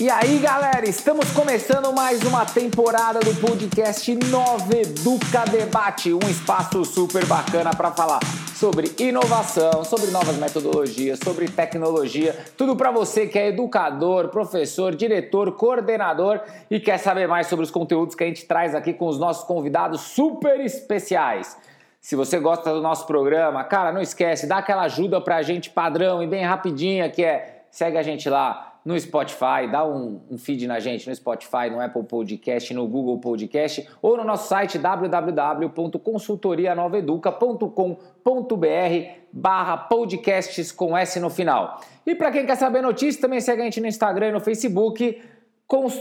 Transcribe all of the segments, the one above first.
E aí, galera, estamos começando mais uma temporada do podcast Nova Educa Debate, um espaço super bacana para falar sobre inovação, sobre novas metodologias, sobre tecnologia, tudo para você que é educador, professor, diretor, coordenador e quer saber mais sobre os conteúdos que a gente traz aqui com os nossos convidados super especiais. Se você gosta do nosso programa, cara, não esquece, dá aquela ajuda pra gente padrão e bem rapidinha, que é segue a gente lá no Spotify, dá um, um, feed na gente no Spotify, no Apple Podcast, no Google Podcast ou no nosso site www.consultorianoveduca.com.br barra podcasts com S no final. E para quem quer saber notícias, também segue a gente no Instagram e no Facebook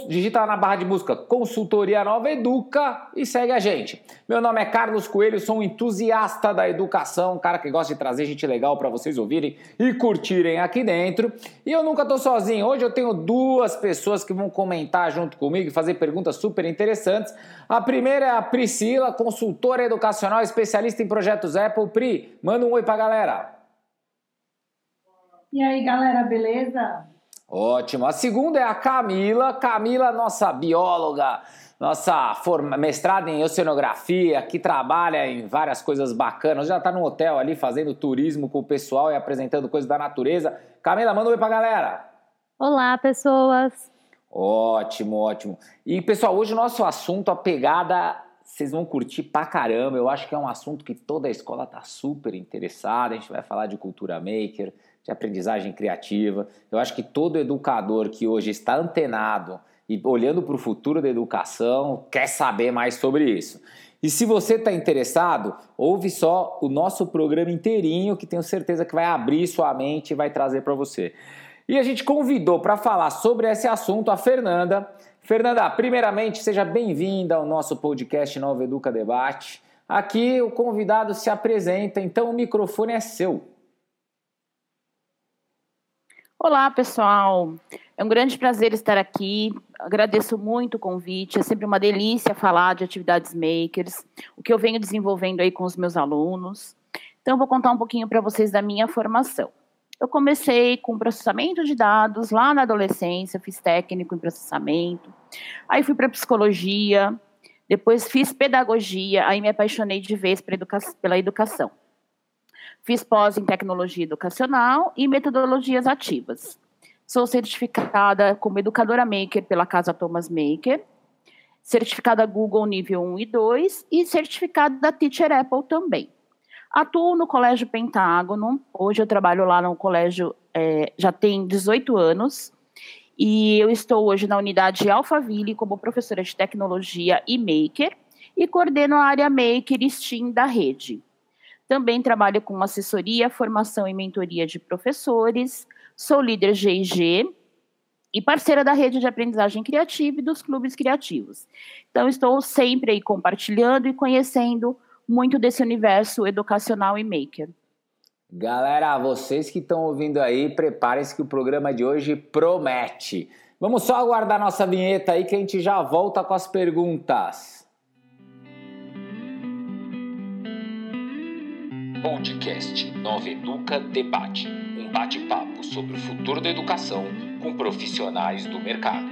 digita lá na barra de busca Consultoria Nova Educa e segue a gente. Meu nome é Carlos Coelho, sou um entusiasta da educação, um cara que gosta de trazer gente legal para vocês ouvirem e curtirem aqui dentro. E eu nunca tô sozinho. Hoje eu tenho duas pessoas que vão comentar junto comigo e fazer perguntas super interessantes. A primeira é a Priscila, consultora educacional, especialista em projetos Apple. Pri, manda um oi pra galera. E aí, galera, beleza? Ótimo. A segunda é a Camila. Camila, nossa bióloga, nossa forma, mestrada em oceanografia, que trabalha em várias coisas bacanas. Já está no hotel ali fazendo turismo com o pessoal e apresentando coisas da natureza. Camila, manda um oi pra galera. Olá, pessoas. Ótimo, ótimo. E pessoal, hoje o nosso assunto, a pegada, vocês vão curtir pra caramba. Eu acho que é um assunto que toda a escola tá super interessada. A gente vai falar de cultura maker de aprendizagem criativa. Eu acho que todo educador que hoje está antenado e olhando para o futuro da educação quer saber mais sobre isso. E se você está interessado, ouve só o nosso programa inteirinho, que tenho certeza que vai abrir sua mente e vai trazer para você. E a gente convidou para falar sobre esse assunto a Fernanda. Fernanda, primeiramente, seja bem-vinda ao nosso podcast Nova Educa Debate. Aqui o convidado se apresenta, então o microfone é seu. Olá, pessoal. É um grande prazer estar aqui. Agradeço muito o convite. É sempre uma delícia falar de atividades makers, o que eu venho desenvolvendo aí com os meus alunos. Então, eu vou contar um pouquinho para vocês da minha formação. Eu comecei com processamento de dados lá na adolescência, fiz técnico em processamento. Aí fui para psicologia, depois fiz pedagogia, aí me apaixonei de vez pela educação. Fiz pós em tecnologia educacional e metodologias ativas. Sou certificada como educadora maker pela Casa Thomas Maker, certificada Google nível 1 e 2 e certificada da Teacher Apple também. Atuo no Colégio Pentágono, hoje eu trabalho lá no colégio é, já tem 18 anos, e eu estou hoje na unidade Alphaville como professora de tecnologia e maker, e coordeno a área maker e STEAM da rede. Também trabalho com assessoria, formação e mentoria de professores. Sou líder GIG e parceira da rede de aprendizagem criativa e dos clubes criativos. Então, estou sempre aí compartilhando e conhecendo muito desse universo educacional e maker. Galera, vocês que estão ouvindo aí, preparem-se que o programa de hoje promete. Vamos só aguardar nossa vinheta aí que a gente já volta com as perguntas. Podcast Nova Educa Debate um bate-papo sobre o futuro da educação com profissionais do mercado.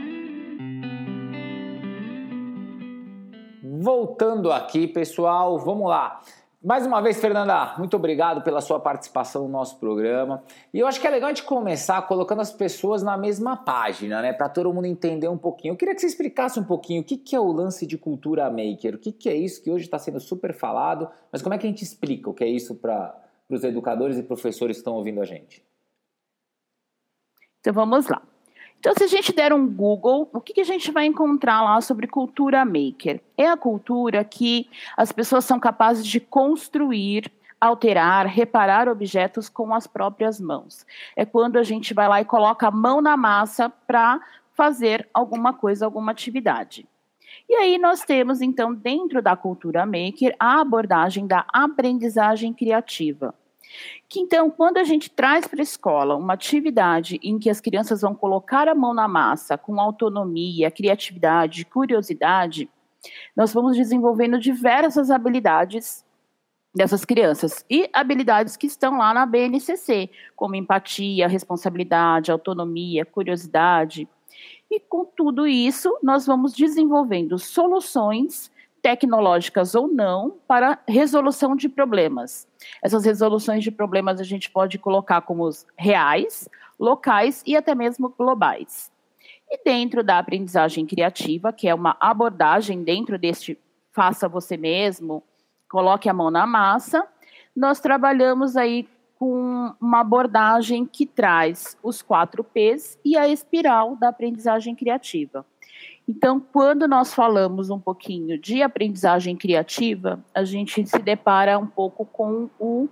Voltando aqui, pessoal, vamos lá. Mais uma vez, Fernanda, muito obrigado pela sua participação no nosso programa. E eu acho que é legal a gente começar colocando as pessoas na mesma página, né? Para todo mundo entender um pouquinho. Eu queria que você explicasse um pouquinho o que, que é o lance de cultura maker, o que, que é isso que hoje está sendo super falado, mas como é que a gente explica o que é isso para os educadores e professores que estão ouvindo a gente? Então vamos lá. Então, se a gente der um Google, o que, que, a gente vai encontrar lá sobre cultura maker? É a cultura que as pessoas são capazes de construir, alterar, reparar objetos com as próprias mãos. É quando a gente vai lá e coloca a mão na massa para fazer alguma coisa, alguma atividade. E aí nós temos, então, dentro da cultura maker, a abordagem da aprendizagem criativa. Que então, quando a gente traz para a escola uma atividade em que as crianças vão colocar a mão na massa com autonomia, criatividade, curiosidade, nós vamos desenvolvendo diversas habilidades dessas crianças e habilidades que estão lá na BNCC, como empatia, responsabilidade, autonomia, curiosidade. E com tudo isso, nós vamos desenvolvendo soluções tecnológicas ou não para resolução de problemas. Essas resoluções de problemas a gente pode colocar como reais, locais e até mesmo globais. E dentro da aprendizagem criativa, que é uma abordagem dentro deste faça você mesmo, coloque a mão na massa, nós trabalhamos aí com uma abordagem que traz os quatro P's e a espiral da aprendizagem criativa. Então, quando nós falamos um pouquinho de aprendizagem criativa, a gente se depara um pouco com o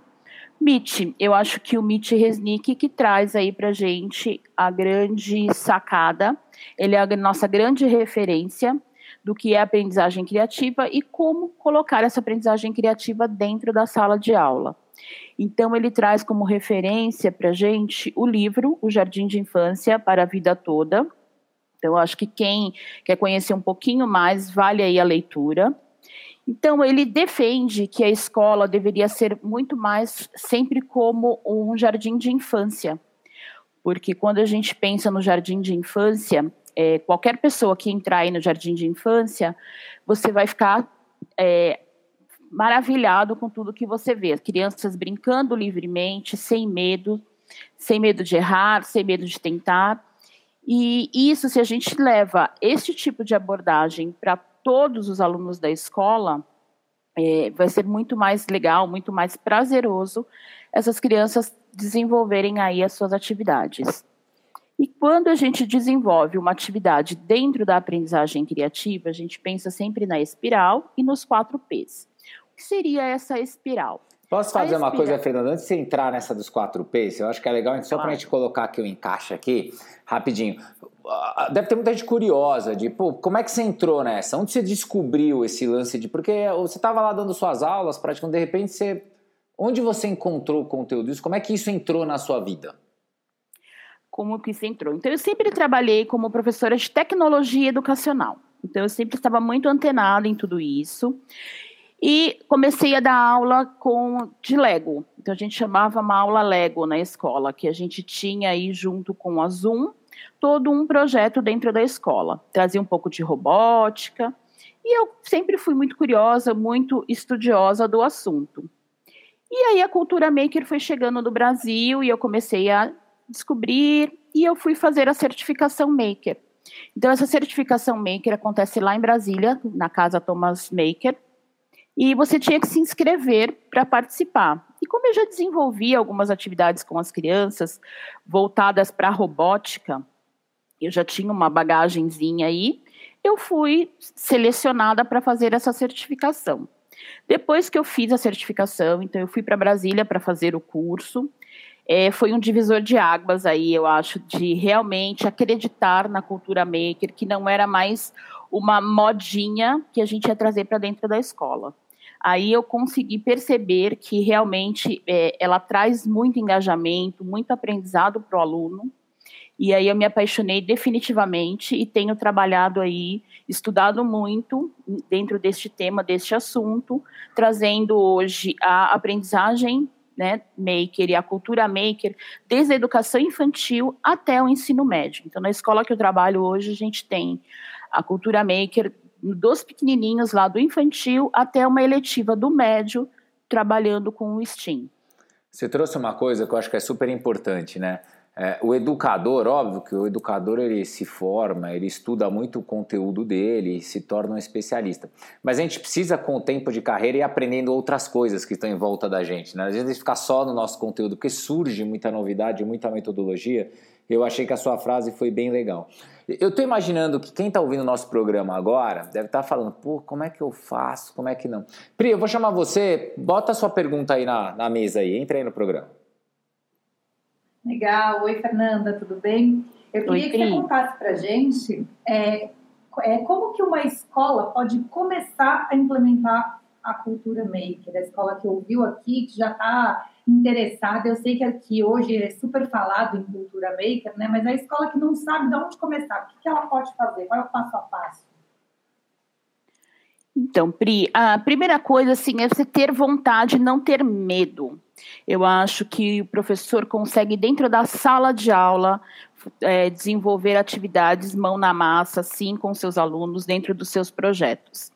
MIT. Eu acho que o MIT Resnick que traz aí para gente a grande sacada. Ele é a nossa grande referência do que é aprendizagem criativa e como colocar essa aprendizagem criativa dentro da sala de aula. Então, ele traz como referência para a gente o livro O Jardim de Infância para a Vida Toda. Então, acho que quem quer conhecer um pouquinho mais, vale aí a leitura. Então, ele defende que a escola deveria ser muito mais sempre como um jardim de infância. Porque quando a gente pensa no jardim de infância, é, qualquer pessoa que entrar aí no jardim de infância, você vai ficar é, maravilhado com tudo que você vê. Crianças brincando livremente, sem medo, sem medo de errar, sem medo de tentar. E isso, se a gente leva este tipo de abordagem para todos os alunos da escola, é, vai ser muito mais legal, muito mais prazeroso essas crianças desenvolverem aí as suas atividades. E quando a gente desenvolve uma atividade dentro da aprendizagem criativa, a gente pensa sempre na espiral e nos quatro P's que seria essa espiral? Posso fazer uma coisa, Fernanda? Antes de você entrar nessa dos 4Ps, eu acho que é legal, só claro. para a gente colocar aqui o encaixe aqui, rapidinho. Ah, deve ter muita gente curiosa de, pô, como é que você entrou nessa? Onde você descobriu esse lance de... Porque você estava lá dando suas aulas, praticamente, de repente você... Onde você encontrou o conteúdo disso? Como é que isso entrou na sua vida? Como que isso entrou? Então, eu sempre trabalhei como professora de tecnologia educacional. Então, eu sempre estava muito antenada em tudo isso. E comecei a dar aula com de Lego. Então a gente chamava uma aula Lego na escola, que a gente tinha aí junto com a Zoom todo um projeto dentro da escola. Trazia um pouco de robótica. E eu sempre fui muito curiosa, muito estudiosa do assunto. E aí a cultura maker foi chegando no Brasil e eu comecei a descobrir e eu fui fazer a certificação maker. Então essa certificação maker acontece lá em Brasília, na casa Thomas Maker, e você tinha que se inscrever para participar. E como eu já desenvolvi algumas atividades com as crianças voltadas para a robótica, eu já tinha uma bagagenzinha aí, eu fui selecionada para fazer essa certificação. Depois que eu fiz a certificação, então eu fui para Brasília para fazer o curso. É, foi um divisor de águas aí, eu acho, de realmente acreditar na cultura maker, que não era mais uma modinha que a gente ia trazer para dentro da escola aí eu consegui perceber que realmente é, ela traz muito engajamento, muito aprendizado para o aluno. E aí eu me apaixonei definitivamente e tenho trabalhado aí, estudado muito dentro deste tema, deste assunto, trazendo hoje a aprendizagem né, maker e a cultura maker, desde a educação infantil até o ensino médio. Então, na escola que eu trabalho hoje, a gente tem a cultura maker dos pequenininhos lá do infantil até uma eletiva do médio trabalhando com o STEAM. Você trouxe uma coisa que eu acho que é super importante, né? É, o educador, óbvio que o educador ele se forma, ele estuda muito o conteúdo dele e se torna um especialista. Mas a gente precisa, com o tempo de carreira, ir aprendendo outras coisas que estão em volta da gente. Né? Às vezes a gente fica só no nosso conteúdo, porque surge muita novidade, muita metodologia. Eu achei que a sua frase foi bem legal. Eu estou imaginando que quem está ouvindo o nosso programa agora deve estar tá falando, pô, como é que eu faço? Como é que não? Pri, eu vou chamar você, bota a sua pergunta aí na, na mesa aí, entra aí no programa. Legal. Oi, Fernanda, tudo bem? Eu queria Oi, que você contasse para gente é, é, como que uma escola pode começar a implementar a cultura maker, a escola que ouviu aqui, que já está interessada. Eu sei que aqui hoje é super falado em cultura maker, né? Mas a escola que não sabe de onde começar, o que, ela pode fazer? Qual é o passo a passo? Então, Pri, a primeira coisa assim é você ter vontade, não ter medo. Eu acho que o professor consegue dentro da sala de aula é, desenvolver atividades mão na massa, sim, com seus alunos dentro dos seus projetos.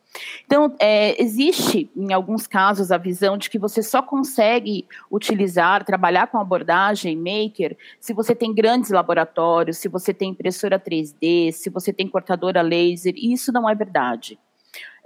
Então, é, existe, em alguns casos, a visão de que você só consegue utilizar, trabalhar com abordagem maker se você tem grandes laboratórios, se você tem impressora 3D, se você tem cortadora laser, e isso não é verdade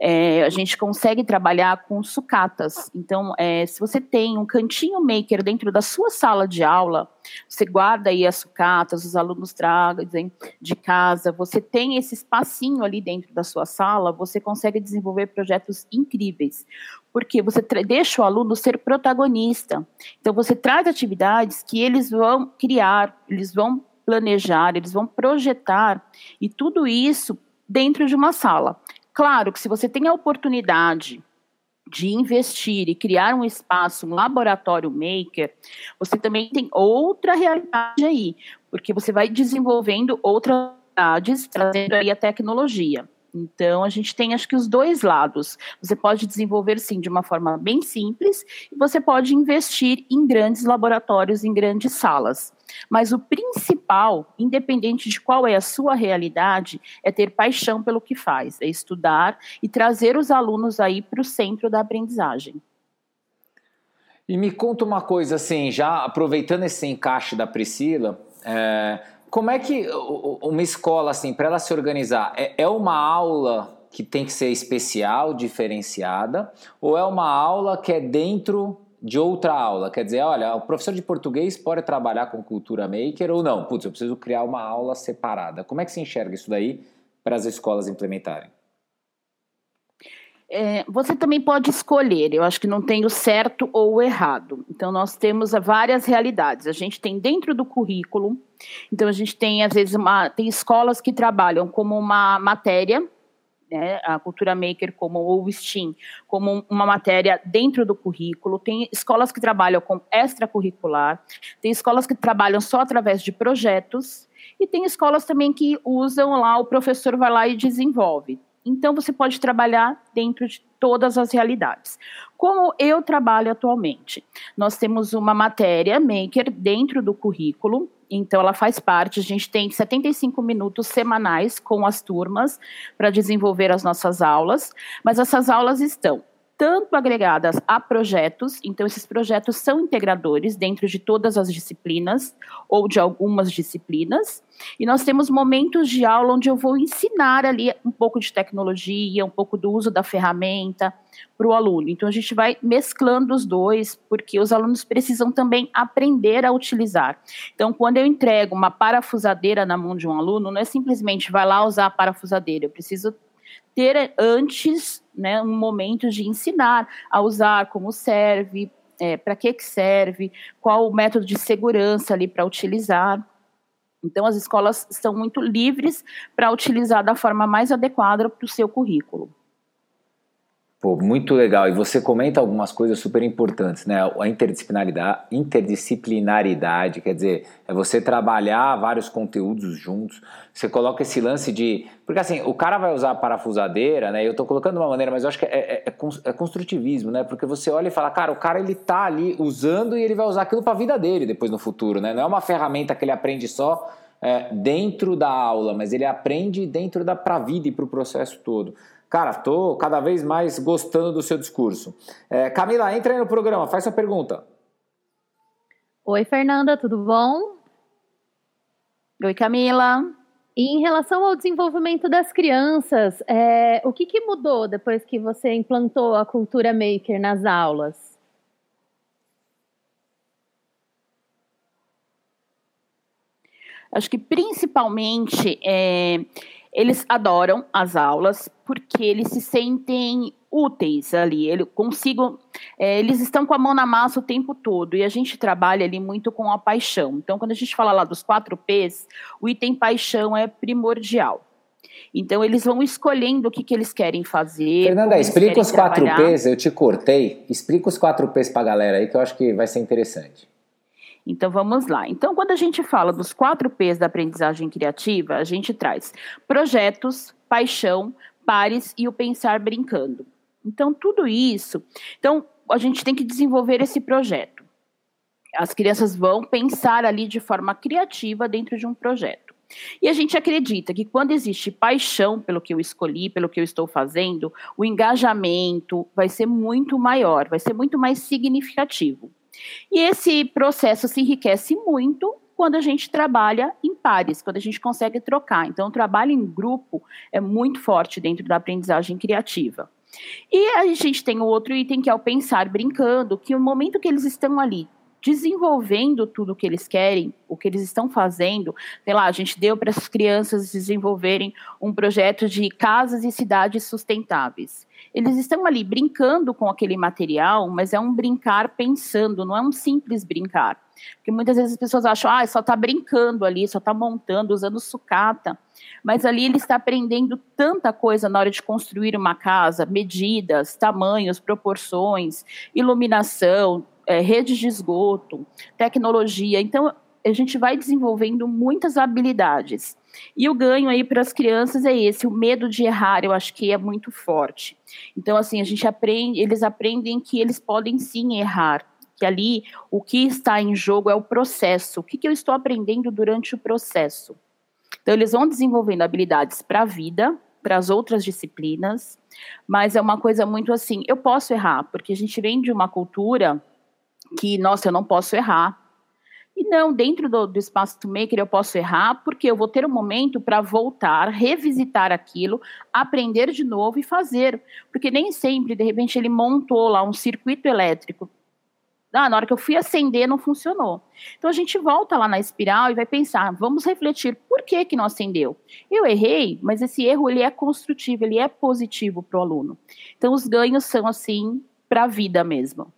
é, a gente consegue trabalhar com sucatas. Então, é, se você tem um cantinho maker dentro da sua sala de aula, você guarda aí as sucatas, os alunos trazem de casa, você tem esse espacinho ali dentro da sua sala, você consegue desenvolver projetos incríveis, porque você deixa o aluno ser protagonista. Então, você traz atividades que eles vão criar, eles vão planejar, eles vão projetar, e tudo isso dentro de uma sala. Claro que se você tem a oportunidade de investir e criar um espaço, um laboratório maker, você também tem outra realidade aí, porque você vai desenvolvendo outras realidades, trazendo aí a tecnologia. Então, a gente tem, acho que, os dois lados. Você pode desenvolver, sim, de uma forma bem simples, e você pode investir em grandes laboratórios, em grandes salas. Mas o principal, independente de qual é a sua realidade, é ter paixão pelo que faz, é estudar e trazer os alunos aí para o centro da aprendizagem. E me conta uma coisa, assim, já aproveitando esse encaixe da Priscila, é, como é que uma escola, assim, para ela se organizar, é, é uma aula que tem que ser especial, diferenciada, ou é uma aula que é dentro de outra aula? Quer dizer, olha, o professor de português pode trabalhar com cultura maker ou não? Putz, eu preciso criar uma aula separada. Como é que se enxerga isso daí para as escolas implementarem? É, você também pode escolher, eu acho que não tem o certo ou o errado. Então, nós temos várias realidades. A gente tem dentro do currículo, então a gente tem, às vezes, uma, tem escolas que trabalham como uma matéria, né, a cultura maker como ou o STEAM, como uma matéria dentro do currículo, tem escolas que trabalham com extracurricular, tem escolas que trabalham só através de projetos, e tem escolas também que usam lá, o professor vai lá e desenvolve. Então, você pode trabalhar dentro de todas as realidades. Como eu trabalho atualmente? Nós temos uma matéria maker dentro do currículo, então ela faz parte, a gente tem 75 minutos semanais com as turmas para desenvolver as nossas aulas, mas essas aulas estão tanto agregadas a projetos, então esses projetos são integradores dentro de todas as disciplinas ou de algumas disciplinas, e nós temos momentos de aula onde eu vou ensinar ali um pouco de tecnologia, um pouco do uso da ferramenta para o aluno. Então a gente vai mesclando os dois, porque os alunos precisam também aprender a utilizar. Então, quando eu entrego uma parafusadeira na mão de um aluno, não é simplesmente vai lá usar a parafusadeira, eu preciso ter antes né, um momento de ensinar a usar, como serve, é, para que, que serve, qual o método de segurança ali para utilizar. Então, as escolas estão muito livres para utilizar da forma mais adequada para o seu currículo. Pô, muito legal. E você comenta algumas coisas super importantes, né? A interdisciplinaridade, interdisciplinaridade, quer dizer, é você trabalhar vários conteúdos juntos. Você coloca esse lance de. Porque assim, o cara vai usar a parafusadeira, né? Eu estou colocando de uma maneira, mas eu acho que é, é, é, é, construtivismo, né? Porque você olha e fala, cara, o cara ele tá ali usando e ele vai usar aquilo para a vida dele depois no futuro, né? Não é uma ferramenta que ele aprende só é, dentro da aula, mas ele aprende dentro da pra vida e para o processo todo. Cara, estou cada vez mais gostando do seu discurso. É, Camila, entra aí no programa, faz sua pergunta. Oi, Fernanda, tudo bom? Oi, Camila. E em relação ao desenvolvimento das crianças, é, o que, que mudou depois que você implantou a cultura maker nas aulas? Acho que principalmente é, eles adoram as aulas porque eles se sentem úteis ali. Ele consigo, é, eles estão com a mão na massa o tempo todo e a gente trabalha ali muito com a paixão. Então, quando a gente fala lá dos quatro P's, o item paixão é primordial. Então, eles vão escolhendo o que, que eles querem fazer. Fernanda, explica os quatro P's, eu te cortei. Explica os quatro P's para a galera aí que eu acho que vai ser interessante. Então vamos lá. Então, quando a gente fala dos quatro P's da aprendizagem criativa, a gente traz projetos, paixão, pares e o pensar brincando. Então, tudo isso. Então, a gente tem que desenvolver esse projeto. As crianças vão pensar ali de forma criativa dentro de um projeto. E a gente acredita que quando existe paixão pelo que eu escolhi, pelo que eu estou fazendo, o engajamento vai ser muito maior, vai ser muito mais significativo. E esse processo se enriquece muito quando a gente trabalha em pares, quando a gente consegue trocar. Então, o trabalho em grupo é muito forte dentro da aprendizagem criativa. E a gente tem o outro item que é o pensar brincando, que o momento que eles estão ali desenvolvendo tudo o que eles querem, o que eles estão fazendo. Sei lá, a gente deu para as crianças desenvolverem um projeto de casas e cidades sustentáveis. Eles estão ali brincando com aquele material, mas é um brincar pensando, não é um simples brincar. Porque muitas vezes as pessoas acham, ah, só está brincando ali, só está montando, usando sucata. Mas ali ele está aprendendo tanta coisa na hora de construir uma casa, medidas, tamanhos, proporções, iluminação, é, redes de esgoto, tecnologia. Então, a gente vai desenvolvendo muitas habilidades. E o ganho aí para as crianças é esse, o medo de errar, eu acho que é muito forte. Então, assim, a gente aprende, eles aprendem que eles podem sim errar, que ali o que está em jogo é o processo. O que, que eu estou aprendendo durante o processo? Então, eles vão desenvolvendo habilidades para a vida, para as outras disciplinas, mas é uma coisa muito assim, eu posso errar, porque a gente vem de uma cultura que, nossa, eu não posso errar. E não, dentro do, do espaço maker eu posso errar, porque eu vou ter um momento para voltar, revisitar aquilo, aprender de novo e fazer. Porque nem sempre, de repente, ele montou lá um circuito elétrico. Ah, na hora que eu fui acender, não funcionou. Então a gente volta lá na espiral e vai pensar, vamos refletir por que, que não acendeu. Eu errei, mas esse erro ele é construtivo, ele é positivo para o aluno. Então os ganhos são assim para a vida mesmo.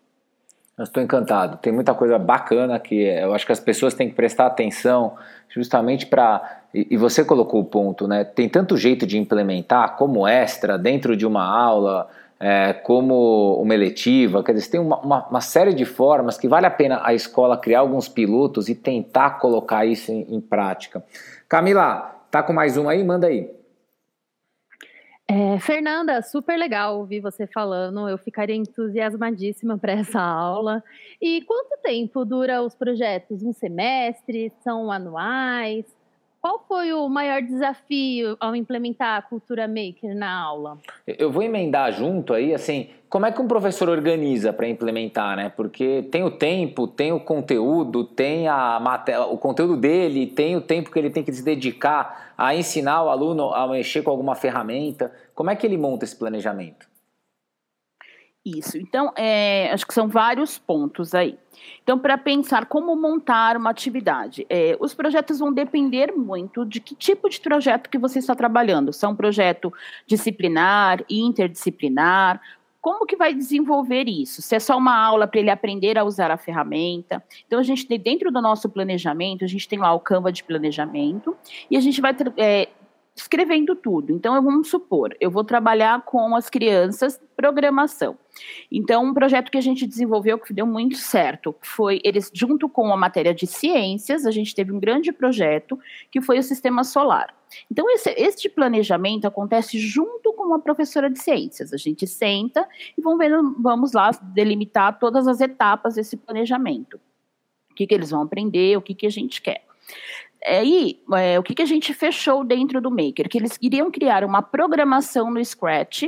Eu estou encantado. Tem muita coisa bacana que eu acho que as pessoas têm que prestar atenção justamente para. E você colocou o ponto, né? Tem tanto jeito de implementar como extra dentro de uma aula, é, como uma eletiva. Quer dizer, tem uma, uma, uma, série de formas que vale a pena a escola criar alguns pilotos e tentar colocar isso em, em prática. Camila, tá com mais um aí? Manda aí. É, Fernanda, super legal ouvir você falando. Eu ficaria entusiasmadíssima para essa aula. E quanto tempo dura os projetos? Um semestre? São anuais? Qual foi o maior desafio ao implementar a cultura maker na aula? Eu vou emendar junto aí, assim, como é que um professor organiza para implementar, né? Porque tem o tempo, tem o conteúdo, tem a matéria, o conteúdo dele, tem o tempo que ele tem que se dedicar a ensinar o aluno a mexer com alguma ferramenta. Como é que ele monta esse planejamento? Isso. Então, é, acho que são vários pontos aí. Então, para pensar como montar uma atividade, é, os projetos vão depender muito de que tipo de projeto que você está trabalhando. É um projeto disciplinar, interdisciplinar, como que vai desenvolver isso? Se é só uma aula para ele aprender a usar a ferramenta. Então, a gente tem dentro do nosso planejamento, a gente tem lá o Canva de planejamento, e a gente vai é, escrevendo tudo. Então, vamos supor, eu vou trabalhar com as crianças programação. Então, um projeto que a gente desenvolveu que deu muito certo foi eles, junto com a matéria de ciências, a gente teve um grande projeto que foi o sistema solar. Então, esse, este planejamento acontece junto com uma professora de ciências. A gente senta e vamos, vendo, vamos lá delimitar todas as etapas desse planejamento. O que, que eles vão aprender, o que, que a gente quer. Aí, é, o que, que a gente fechou dentro do Maker? Que eles iriam criar uma programação no Scratch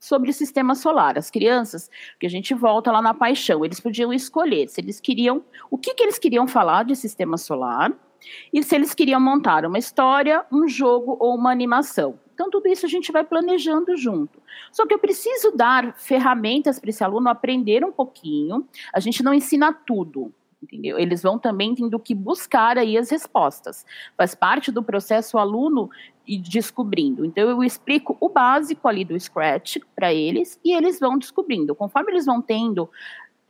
sobre o sistema solar. As crianças, que a gente volta lá na paixão, eles podiam escolher se eles queriam, o que, que eles queriam falar de sistema solar e se eles queriam montar uma história, um jogo ou uma animação. Então, tudo isso a gente vai planejando junto. Só que eu preciso dar ferramentas para esse aluno aprender um pouquinho. A gente não ensina tudo entendeu? Eles vão também tendo que buscar aí as respostas. Faz parte do processo aluno ir descobrindo. Então eu explico o básico ali do Scratch para eles e eles vão descobrindo. Conforme eles vão tendo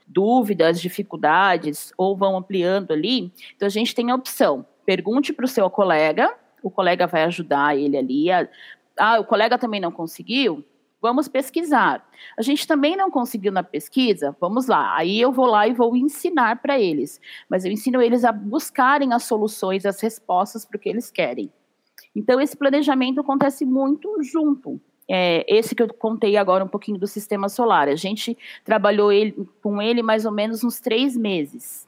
dúvidas, dificuldades ou vão ampliando ali, então a gente tem a opção: pergunte para o seu colega, o colega vai ajudar ele ali. A, ah, o colega também não conseguiu? Vamos pesquisar. A gente também não conseguiu na pesquisa? Vamos lá. Aí eu vou lá e vou ensinar para eles. Mas eu ensino eles a buscarem as soluções, as respostas para o que eles querem. Então, esse planejamento acontece muito junto. é, esse que eu contei agora um pouquinho do sistema solar. A gente trabalhou ele, com ele mais ou menos uns três meses.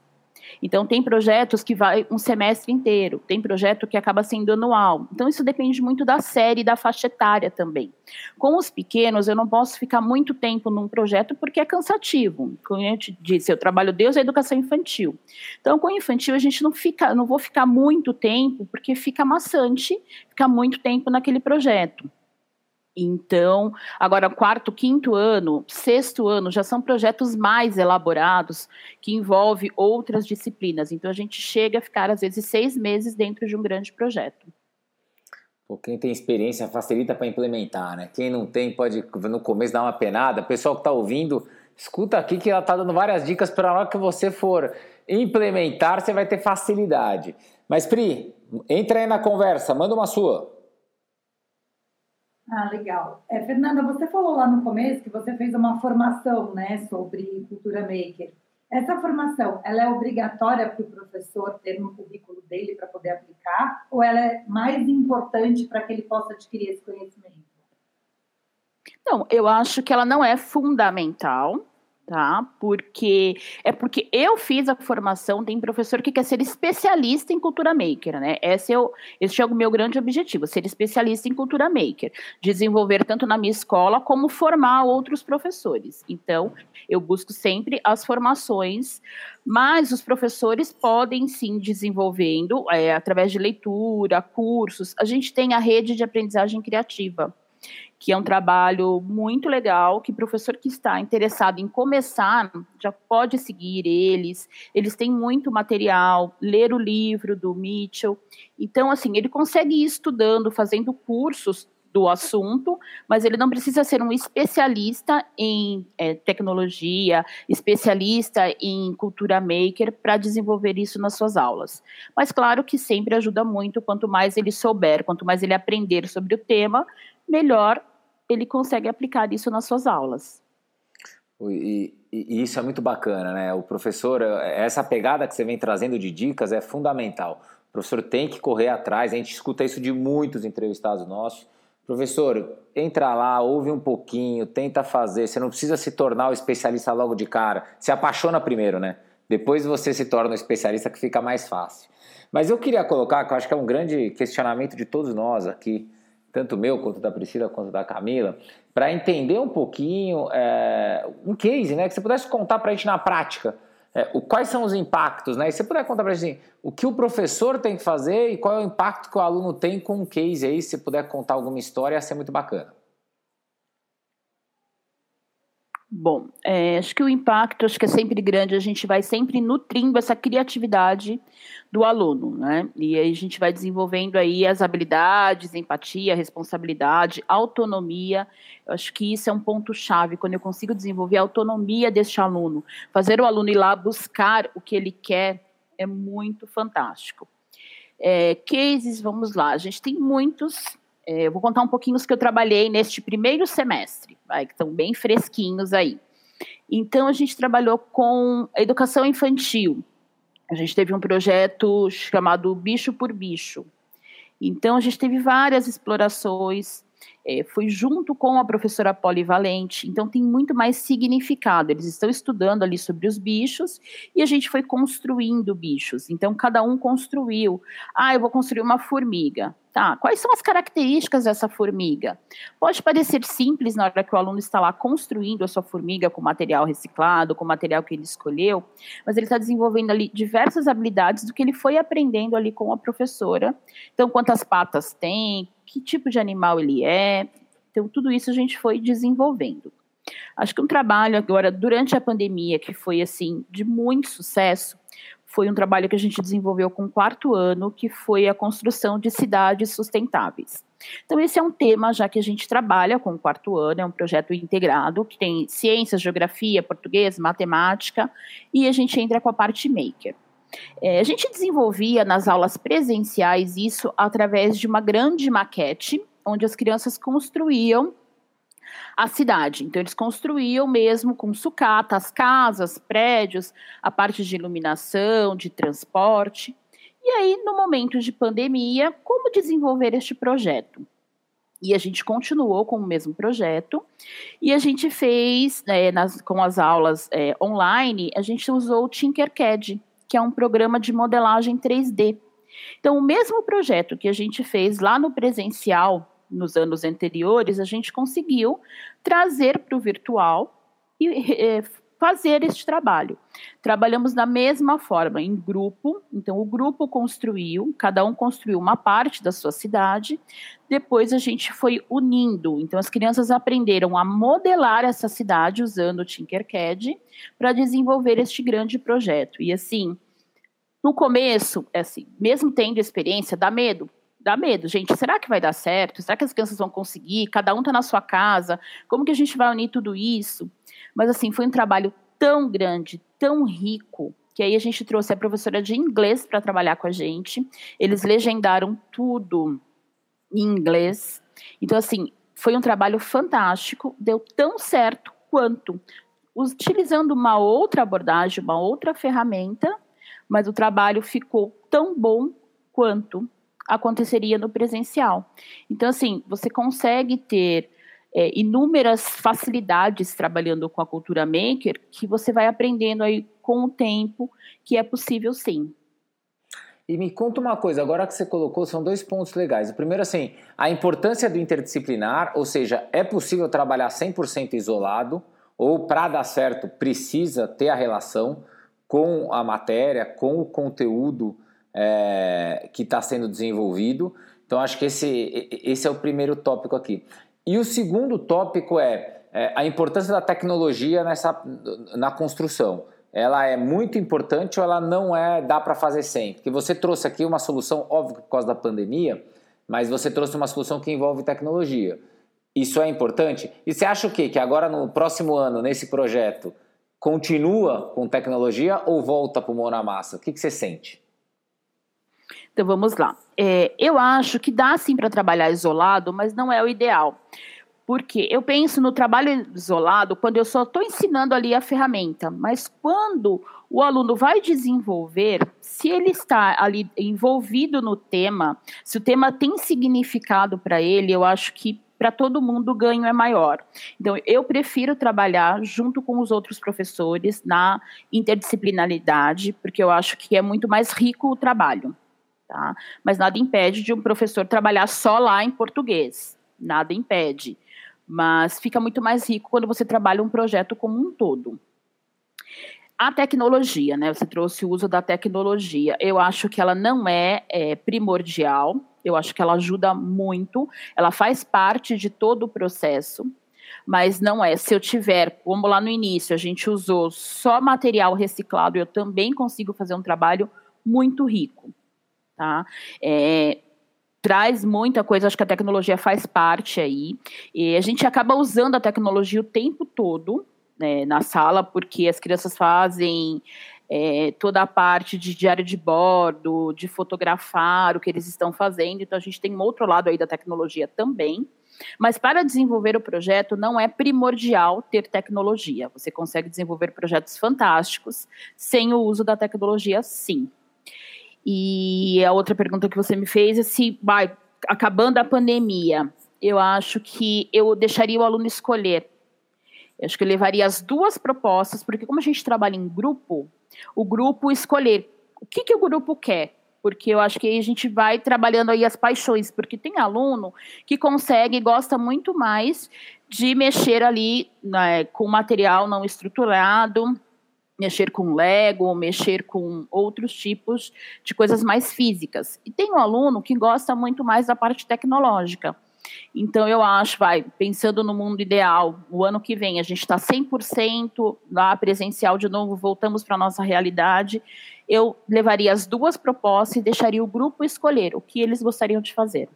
Então, tem projetos que vai um semestre inteiro, tem projeto que acaba sendo anual. Então, isso depende muito da série e da faixa etária também. Com os pequenos, eu não posso ficar muito tempo num projeto porque é cansativo. Como eu te disse, eu trabalho Deus e educação infantil. Então, com o infantil, a gente não fica, não vou ficar muito tempo porque fica maçante ficar muito tempo naquele projeto. Então, agora, quarto, quinto ano, sexto ano, já são projetos mais elaborados, que envolvem outras disciplinas. Então, a gente chega a ficar, às vezes, seis meses dentro de um grande projeto. Quem tem experiência facilita para implementar, né? Quem não tem pode, no começo, dar uma penada. Pessoal que está ouvindo, escuta aqui que ela está dando várias dicas para a hora que você for implementar, você vai ter facilidade. Mas, Pri, entra aí na conversa, manda uma sua. Ah, legal. É, Fernanda, você falou lá no começo que você fez uma formação né, sobre cultura maker. Essa formação, ela é obrigatória para o professor ter no currículo dele para poder aplicar? Ou ela é mais importante para que ele possa adquirir esse conhecimento? Não, eu acho que ela não é fundamental, tá? Porque é porque eu fiz a formação, tem professor que quer ser especialista em cultura maker, né? Esse é o, esse é o meu grande objetivo, ser especialista em cultura maker, desenvolver tanto na minha escola como formar outros professores. Então, eu busco sempre as formações, mas os professores podem sim desenvolvendo é, através de leitura, cursos. A gente tem a rede de aprendizagem criativa que é um trabalho muito legal, que o professor que está interessado em começar já pode seguir eles. Eles têm muito material, ler o livro do Mitchell. Então, assim, ele consegue ir estudando, fazendo cursos do assunto, mas ele não precisa ser um especialista em é, tecnologia, especialista em cultura maker para desenvolver isso nas suas aulas. Mas claro que sempre ajuda muito, quanto mais ele souber, quanto mais ele aprender sobre o tema, melhor ele consegue aplicar isso nas suas aulas. E, e, e, isso é muito bacana, né? O professor, essa pegada que você vem trazendo de dicas é fundamental. O professor tem que correr atrás, a gente escuta isso de muitos entrevistados nossos. Professor, entra lá, ouve um pouquinho, tenta fazer. Você não precisa se tornar o especialista logo de cara. Se apaixona primeiro, né? Depois você se torna o especialista que fica mais fácil. Mas eu queria colocar, que eu acho que é um grande questionamento de todos nós aqui, tanto meu quanto da Priscila quanto da Camila, para entender um pouquinho é, um case, né? Que você pudesse contar para a gente na prática. É, o, quais são os impactos, né? E você puder contar para a gente assim, o que o professor tem que fazer e qual é o impacto que o aluno tem com um case aí, se puder contar alguma história, ia ser muito bacana. Bom, é, acho que o impacto acho que é sempre grande, a gente vai sempre nutrindo essa criatividade do aluno, né? E aí a gente vai desenvolvendo aí as habilidades, empatia, responsabilidade, autonomia. Eu acho que isso é um ponto chave quando eu consigo desenvolver a autonomia deste aluno, fazer o aluno ir lá buscar o que ele quer é muito fantástico. É, cases, vamos lá, a gente tem muitos eu vou contar um pouquinho os que eu trabalhei neste primeiro semestre, vai, que estão bem fresquinhos aí. Então, a gente trabalhou com educação infantil. A gente teve um projeto chamado Bicho por Bicho. Então, a gente teve várias explorações, é, foi junto com a professora polivalente, então tem muito mais significado. Eles estão estudando ali sobre os bichos e a gente foi construindo bichos. Então, cada um construiu. Ah, eu vou construir uma formiga. Tá, quais são as características dessa formiga? Pode parecer simples na hora que o aluno está lá construindo a sua formiga com material reciclado, com material que ele escolheu, mas ele está desenvolvendo ali diversas habilidades do que ele foi aprendendo ali com a professora. Então, quantas patas tem, que tipo de animal ele é. Então, tudo isso a gente foi desenvolvendo. Acho que um trabalho agora, durante a pandemia, que foi assim, de muito sucesso, foi um trabalho que a gente desenvolveu com o quarto ano, que foi a construção de cidades sustentáveis. Então, esse é um tema já que a gente trabalha com o quarto ano, é um projeto integrado, que tem ciências, geografia, português, matemática, e a gente entra com a parte maker. É, a gente desenvolvia nas aulas presenciais isso através de uma grande maquete, onde as crianças construíam a cidade. Então, eles construíam mesmo com sucata as casas, prédios, a parte de iluminação, de transporte. E aí, no momento de pandemia, como desenvolver este projeto? E a gente continuou com o mesmo projeto. E a gente fez, é, nas, com as aulas é, online, a gente usou o Tinkercad, que é um programa de modelagem 3D. Então, o mesmo projeto que a gente fez lá no presencial, nos anos anteriores, a gente conseguiu trazer para o virtual e é, fazer este trabalho. Trabalhamos da mesma forma, em grupo. Então, o grupo construiu, cada um construiu uma parte da sua cidade. Depois, a gente foi unindo. Então, as crianças aprenderam a modelar essa cidade usando o Tinkercad para desenvolver este grande projeto. E assim, no começo, é assim, mesmo tendo experiência, dá medo. Dá medo, gente. Será que vai dar certo? Será que as crianças vão conseguir? Cada um está na sua casa. Como que a gente vai unir tudo isso? Mas assim, foi um trabalho tão grande, tão rico, que aí a gente trouxe a professora de inglês para trabalhar com a gente. Eles legendaram tudo em inglês. Então, assim, foi um trabalho fantástico, deu tão certo quanto utilizando uma outra abordagem, uma outra ferramenta, mas o trabalho ficou tão bom quanto aconteceria no presencial. Então, assim, você consegue ter é, inúmeras facilidades trabalhando com a cultura maker que você vai aprendendo aí com o tempo que é possível sim. E me conta uma coisa, agora que você colocou, são dois pontos legais. O primeiro, assim, a importância do interdisciplinar, ou seja, é possível trabalhar 100% isolado, ou para dar certo, precisa ter a relação com a matéria, com o conteúdo é, que está sendo desenvolvido. Então, acho que esse, esse é o primeiro tópico aqui. E o segundo tópico é, é a importância da tecnologia nessa, na construção. Ela é muito importante ou ela não é, dá para fazer sem? Porque você trouxe aqui uma solução, óbvio por causa da pandemia, mas você trouxe uma solução que envolve tecnologia. Isso é importante? E você acha o quê? Que agora no próximo ano, nesse projeto, continua com tecnologia ou volta para o mão na massa? O que, que você sente? Então vamos lá. É, eu acho que dá sim para trabalhar isolado, mas não é o ideal. Porque eu penso no trabalho isolado quando eu só estou ensinando ali a ferramenta, mas quando o aluno vai desenvolver, se ele está ali envolvido no tema, se o tema tem significado para ele, eu acho que para todo mundo o ganho é maior. Então, eu prefiro trabalhar junto com os outros professores na interdisciplinaridade, porque eu acho que é muito mais rico o trabalho. Tá? Mas nada impede de um professor trabalhar só lá em português. Nada impede. Mas fica muito mais rico quando você trabalha um projeto como um todo. A tecnologia, né? Você trouxe o uso da tecnologia. Eu acho que ela não é, é primordial. Eu acho que ela ajuda muito. Ela faz parte de todo o processo mas não é. Se eu tiver, como lá no início, a gente usou só material reciclado, eu também consigo fazer um trabalho muito rico tá? É, traz muita coisa, acho que a tecnologia faz parte aí. E a gente acaba usando a tecnologia o tempo todo né, na sala, porque as crianças fazem é, toda a parte de diário de bordo, de fotografar o que eles estão fazendo. Então, a gente tem um outro lado aí da tecnologia também. Mas para desenvolver o projeto não é primordial ter tecnologia. Você consegue desenvolver projetos fantásticos sem o uso da tecnologia, sim. E a outra pergunta que você me fez é se, vai, acabando a pandemia, eu acho que eu deixaria o aluno escolher. Eu acho que eu levaria as duas propostas, porque como a gente trabalha em grupo, o grupo escolher o que, que o grupo quer. Porque eu acho que aí a gente vai trabalhando aí as paixões, porque tem aluno que consegue gosta muito mais de mexer ali né, com material não estruturado, mexer com Lego, mexer com outros tipos de coisas mais físicas. E tem um aluno que gosta muito mais da parte tecnológica. Então, eu acho, vai, pensando no mundo ideal, o ano que vem a gente está 100% lá presencial de novo, voltamos para a nossa realidade. Eu levaria as duas propostas e deixaria o grupo escolher o que eles gostariam de fazer.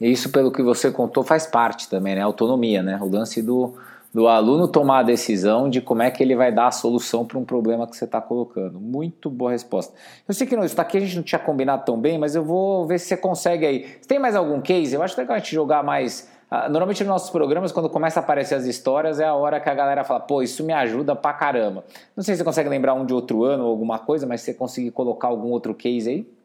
Isso, pelo que você contou, faz parte também, né? Autonomia, né? O lance do, do aluno tomar a decisão de como é que ele vai dar a solução para um problema que você está colocando. Muito boa resposta. Eu sei que não, isso aqui a gente não tinha combinado tão bem, mas eu vou ver se você consegue aí. Tem mais algum case? Eu acho legal a gente jogar mais. Uh, normalmente nos nossos programas, quando começa a aparecer as histórias, é a hora que a galera fala, pô, isso me ajuda pra caramba. Não sei se você consegue lembrar um de outro ano ou alguma coisa, mas se você conseguir colocar algum outro case aí.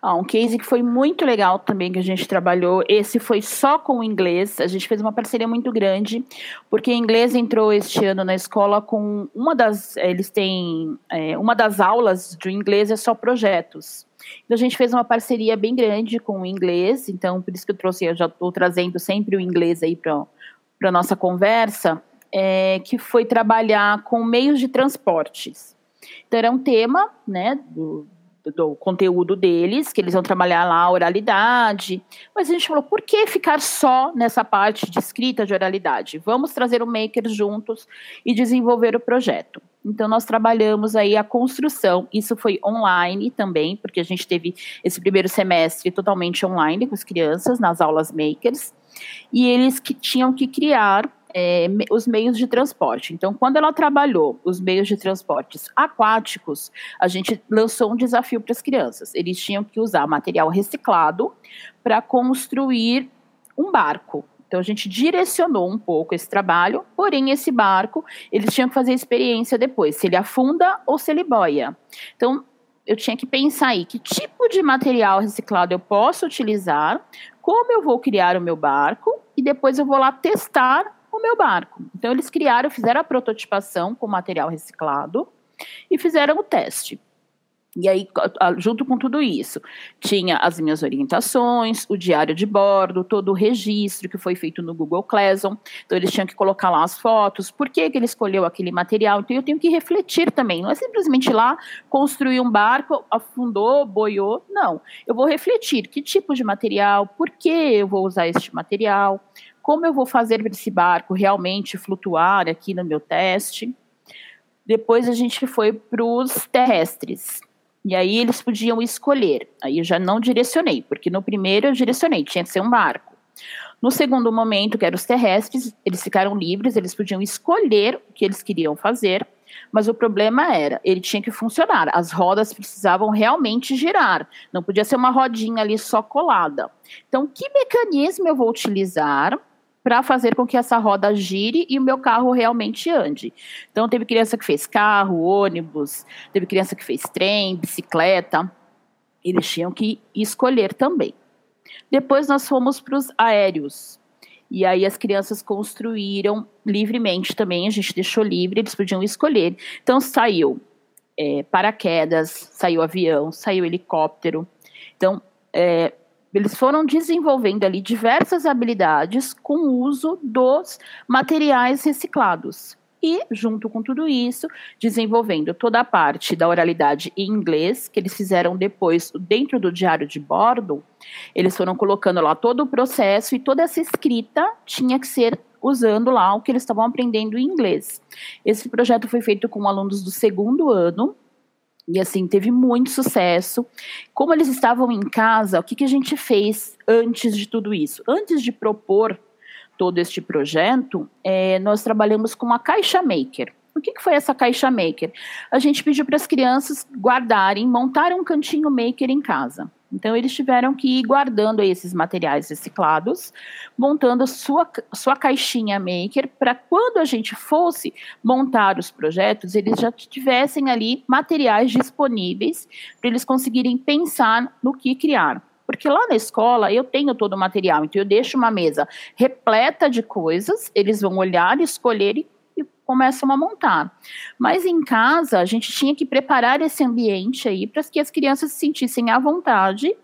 Ah, um case que foi muito legal também que a gente trabalhou. Esse foi só com o inglês. A gente fez uma parceria muito grande, porque inglês entrou este ano na escola com uma das. Eles têm. É, uma das aulas de inglês é só projetos. Então a gente fez uma parceria bem grande com o inglês, então por isso que eu trouxe, eu já estou trazendo sempre o inglês aí para a nossa conversa, é, que foi trabalhar com meios de transportes. Então era um tema, né, do, do conteúdo deles, que eles vão trabalhar lá a oralidade. Mas a gente falou, por que ficar só nessa parte de escrita de oralidade? Vamos trazer o maker juntos e desenvolver o projeto. Então nós trabalhamos aí a construção. Isso foi online também, porque a gente teve esse primeiro semestre totalmente online com as crianças nas aulas makers. E eles que tinham que criar é, os meios de transporte. Então, quando ela trabalhou os meios de transportes aquáticos, a gente lançou um desafio para as crianças. Eles tinham que usar material reciclado para construir um barco. Então a gente direcionou um pouco esse trabalho, porém esse barco, eles tinham que fazer experiência depois, se ele afunda ou se ele boia. Então eu tinha que pensar aí que tipo de material reciclado eu posso utilizar, como eu vou criar o meu barco e depois eu vou lá testar o meu barco. Então, eles criaram, fizeram a prototipação com material reciclado e fizeram o teste. E aí, junto com tudo isso, tinha as minhas orientações, o diário de bordo, todo o registro que foi feito no Google Classroom. Então, eles tinham que colocar lá as fotos, por que, que ele escolheu aquele material. Então, eu tenho que refletir também. Não é simplesmente ir lá construir um barco, afundou, boiou. Não. Eu vou refletir que tipo de material, por que eu vou usar este material, como eu vou fazer para esse barco realmente flutuar aqui no meu teste. Depois a gente foi para os terrestres. E aí eles podiam escolher. Aí eu já não direcionei, porque no primeiro eu direcionei, tinha que ser um barco. No segundo momento, que eram os terrestres, eles ficaram livres, eles podiam escolher o que eles queriam fazer, mas o problema era, ele tinha que funcionar, as rodas precisavam realmente girar, não podia ser uma rodinha ali só colada. Então, que mecanismo eu vou utilizar para fazer com que essa roda gire e o meu carro realmente ande. Então, teve criança que fez carro, ônibus, teve criança que fez trem, bicicleta. Eles tinham que escolher também. Depois, nós fomos para os aéreos. E aí, as crianças construíram livremente também, a gente deixou livre, eles podiam escolher. Então, saiu é, paraquedas, saiu avião, saiu helicóptero. Então, é, eles foram desenvolvendo ali diversas habilidades com o uso dos materiais reciclados. E, junto com tudo isso, desenvolvendo toda a parte da oralidade em inglês, que eles fizeram depois dentro do diário de bordo, eles foram colocando lá todo o processo e toda essa escrita tinha que ser usando lá o que eles estavam aprendendo em inglês. Esse projeto foi feito com alunos do segundo ano, e assim, teve muito sucesso. Como eles estavam em casa, o que, que a gente fez antes de tudo isso? Antes de propor todo este projeto, é, nós trabalhamos com uma caixa maker. O que, que foi essa caixa maker? A gente pediu para as crianças guardarem, montarem um cantinho maker em casa. Então, eles tiveram que ir guardando esses materiais reciclados, montando sua, sua caixinha maker, para quando a gente fosse montar os projetos, eles já tivessem ali materiais disponíveis para eles conseguirem pensar no que criar. Porque lá na escola eu tenho todo o material, então eu deixo uma mesa repleta de coisas, eles vão olhar, escolher e começam a montar. Mas em casa, a gente tinha que preparar esse ambiente aí para que as crianças se sentissem à vontade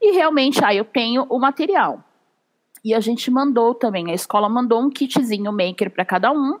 e realmente, ah, eu tenho o material. E a gente mandou também, a escola mandou um kitzinho maker para cada um,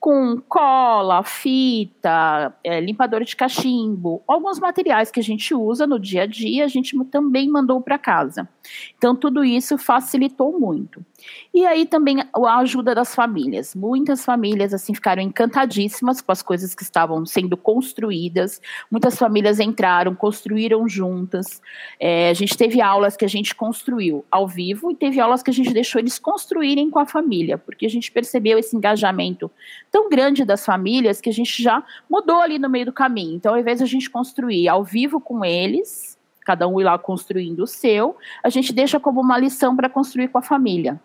com cola, fita, é, limpador de cachimbo, alguns materiais que a gente usa no dia a dia, a gente também mandou para casa. Então, tudo isso facilitou muito. E aí também a ajuda das famílias. Muitas famílias assim ficaram encantadíssimas com as coisas que estavam sendo construídas. Muitas famílias entraram, construíram juntas. É, a gente teve aulas que a gente construiu ao vivo e teve aulas que a gente deixou eles construírem com a família, porque a gente percebeu esse engajamento tão grande das famílias que a gente já mudou ali no meio do caminho. Então, ao invés de a gente construir ao vivo com eles, cada um ir lá construindo o seu, a gente deixa como uma lição para construir com a família.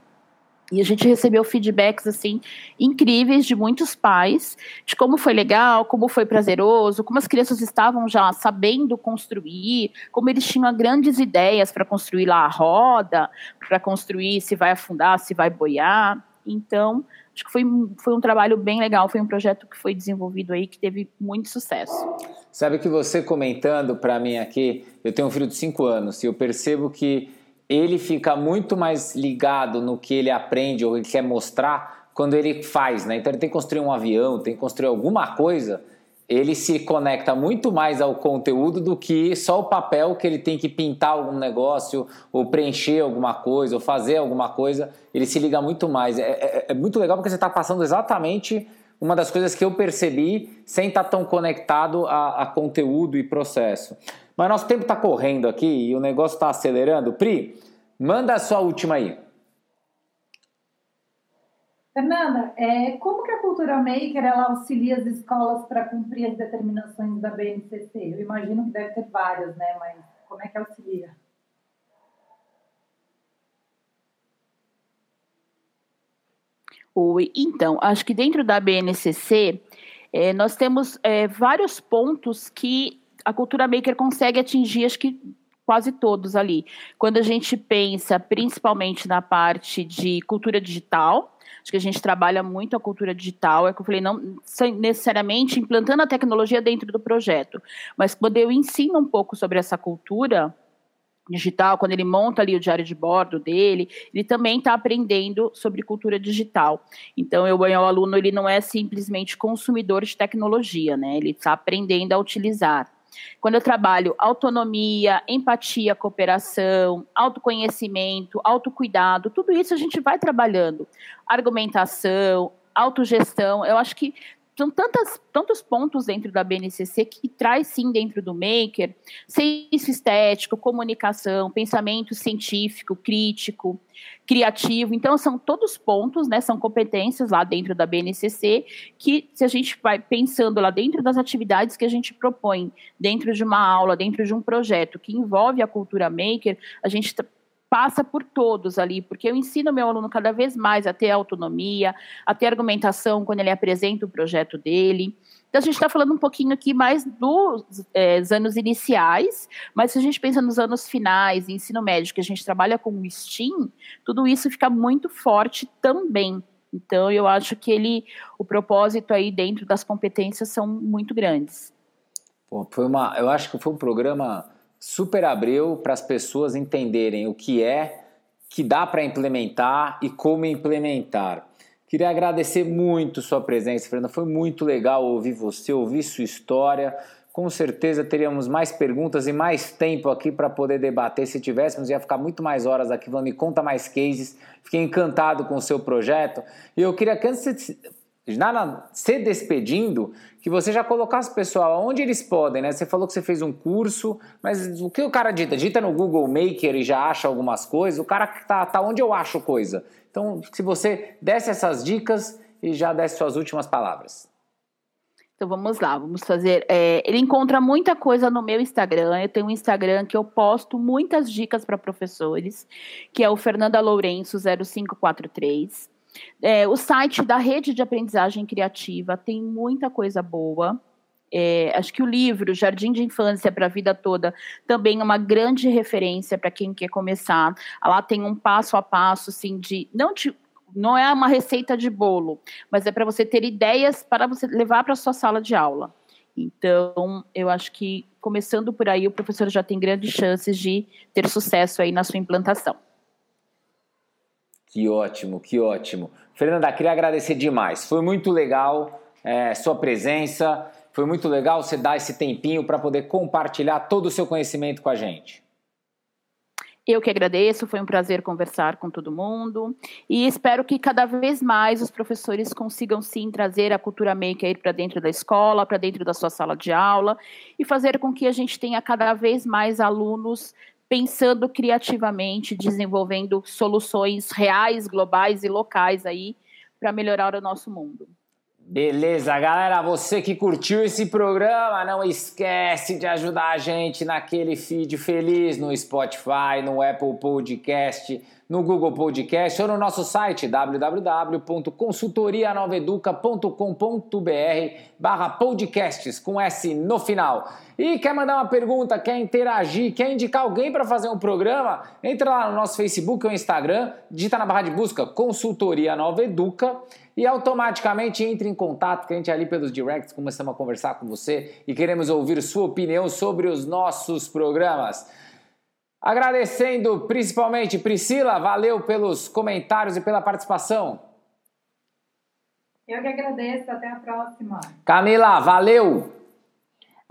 E a gente recebeu feedbacks assim incríveis de muitos pais, de como foi legal, como foi prazeroso, como as crianças estavam já sabendo construir, como eles tinham grandes ideias para construir lá a roda, para construir se vai afundar, se vai boiar. Então, acho que foi, foi um trabalho bem legal, foi um projeto que foi desenvolvido aí que teve muito sucesso. Sabe que você comentando para mim aqui, eu tenho um filho de 5 anos e eu percebo que ele fica muito mais ligado no que ele aprende ou ele quer mostrar quando ele faz, né? Então ele tem que construir um avião, tem que construir alguma coisa, ele se conecta muito mais ao conteúdo do que só o papel que ele tem que pintar algum negócio ou preencher alguma coisa ou fazer alguma coisa, ele se liga muito mais. É, é, é muito legal porque você está passando exatamente uma das coisas que eu percebi sem estar tá tão conectado a, a conteúdo e processo. Mas nosso tempo está correndo aqui e o negócio está acelerando. Pri, manda a sua última aí. Fernanda, é, como que a cultura maker ela auxilia as escolas para cumprir as determinações da BNCC? Eu imagino que deve ter várias, né? Mas como é que auxilia? Oi, então, acho que dentro da BNCC é, nós temos é, vários pontos que a cultura maker consegue atingir, acho que quase todos ali. Quando a gente pensa principalmente na parte de cultura digital, acho que a gente trabalha muito a cultura digital, é que eu falei, não necessariamente implantando a tecnologia dentro do projeto, mas quando eu ensino um pouco sobre essa cultura, digital, quando ele monta ali o diário de bordo dele, ele também está aprendendo sobre cultura digital. Então, eu, o aluno ele não é simplesmente consumidor de tecnologia, né? Ele está aprendendo a utilizar. Quando eu trabalho autonomia, empatia, cooperação, autoconhecimento, autocuidado, tudo isso a gente vai trabalhando. Argumentação, autogestão, eu acho que são tantas, tantos pontos dentro da BNCC que traz sim dentro do Maker senso estético, comunicação, pensamento científico, crítico, criativo. Então, são todos pontos, né, são competências lá dentro da BNCC que, se a gente vai pensando lá dentro das atividades que a gente propõe, dentro de uma aula, dentro de um projeto que envolve a cultura maker, a gente passa por todos ali, porque eu ensino meu aluno cada vez mais a ter autonomia, a ter argumentação quando ele apresenta o projeto dele. Então, a gente está falando um pouquinho aqui mais dos é, anos iniciais, mas se a gente pensa nos anos finais, ensino médio, que a gente trabalha com o STEAM, tudo isso fica muito forte também. Então, eu acho que ele, o propósito aí dentro das competências são muito grandes. Foi uma, eu acho que foi um programa super abriu para as pessoas entenderem o que é, que dá para implementar e como implementar. Queria agradecer muito sua presença, Fernanda. Foi muito legal ouvir você, ouvir sua história. Com certeza teríamos mais perguntas e mais tempo aqui para poder debater. Se tivéssemos, ia ficar muito mais horas aqui falando. Me conta mais cases. Fiquei encantado com o seu projeto. E eu queria que antes nada, se despedindo, que você já colocasse, pessoal, onde eles podem, né? Você falou que você fez um curso, mas o que o cara dita? Dita no Google Maker e já acha algumas coisas. O cara tá, tá onde eu acho coisa. Então, se você desse essas dicas e já desse suas últimas palavras. Então vamos lá, vamos fazer. É, ele encontra muita coisa no meu Instagram. Eu tenho um Instagram que eu posto muitas dicas para professores, que é o Fernanda Lourenço 0543. É, o site da Rede de Aprendizagem Criativa tem muita coisa boa. É, acho que o livro Jardim de Infância para a Vida Toda também é uma grande referência para quem quer começar. Lá tem um passo a passo, assim, de não de, não é uma receita de bolo, mas é para você ter ideias para você levar para a sua sala de aula. Então, eu acho que começando por aí, o professor já tem grandes chances de ter sucesso aí na sua implantação. Que ótimo, que ótimo. Fernanda, queria agradecer demais. Foi muito legal é, sua presença. Foi muito legal você dar esse tempinho para poder compartilhar todo o seu conhecimento com a gente. Eu que agradeço, foi um prazer conversar com todo mundo e espero que cada vez mais os professores consigam sim trazer a cultura maker para dentro da escola, para dentro da sua sala de aula e fazer com que a gente tenha cada vez mais alunos pensando criativamente, desenvolvendo soluções reais, globais e locais aí para melhorar o nosso mundo. Beleza, galera, você que curtiu esse programa, não esquece de ajudar a gente naquele feed feliz no Spotify, no Apple Podcast, no Google Podcast ou no nosso site www.consultorianoveduca.com.br barra podcasts com S no final. E quer mandar uma pergunta, quer interagir, quer indicar alguém para fazer um programa? Entra lá no nosso Facebook ou Instagram, digita na barra de busca Consultoria Nova Educa e automaticamente entre em contato, que a gente ali pelos directs começamos a conversar com você e queremos ouvir sua opinião sobre os nossos programas. Agradecendo principalmente Priscila, valeu pelos comentários e pela participação. Eu que agradeço, até a próxima. Camila, valeu!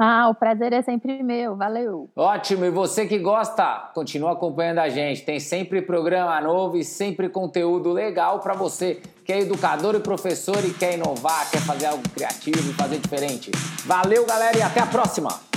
Ah, o prazer é sempre meu, valeu. Ótimo, e você que gosta, continua acompanhando a gente. Tem sempre programa novo e sempre conteúdo legal para você que é educador e professor e quer inovar, quer fazer algo criativo e fazer diferente. Valeu, galera, e até a próxima!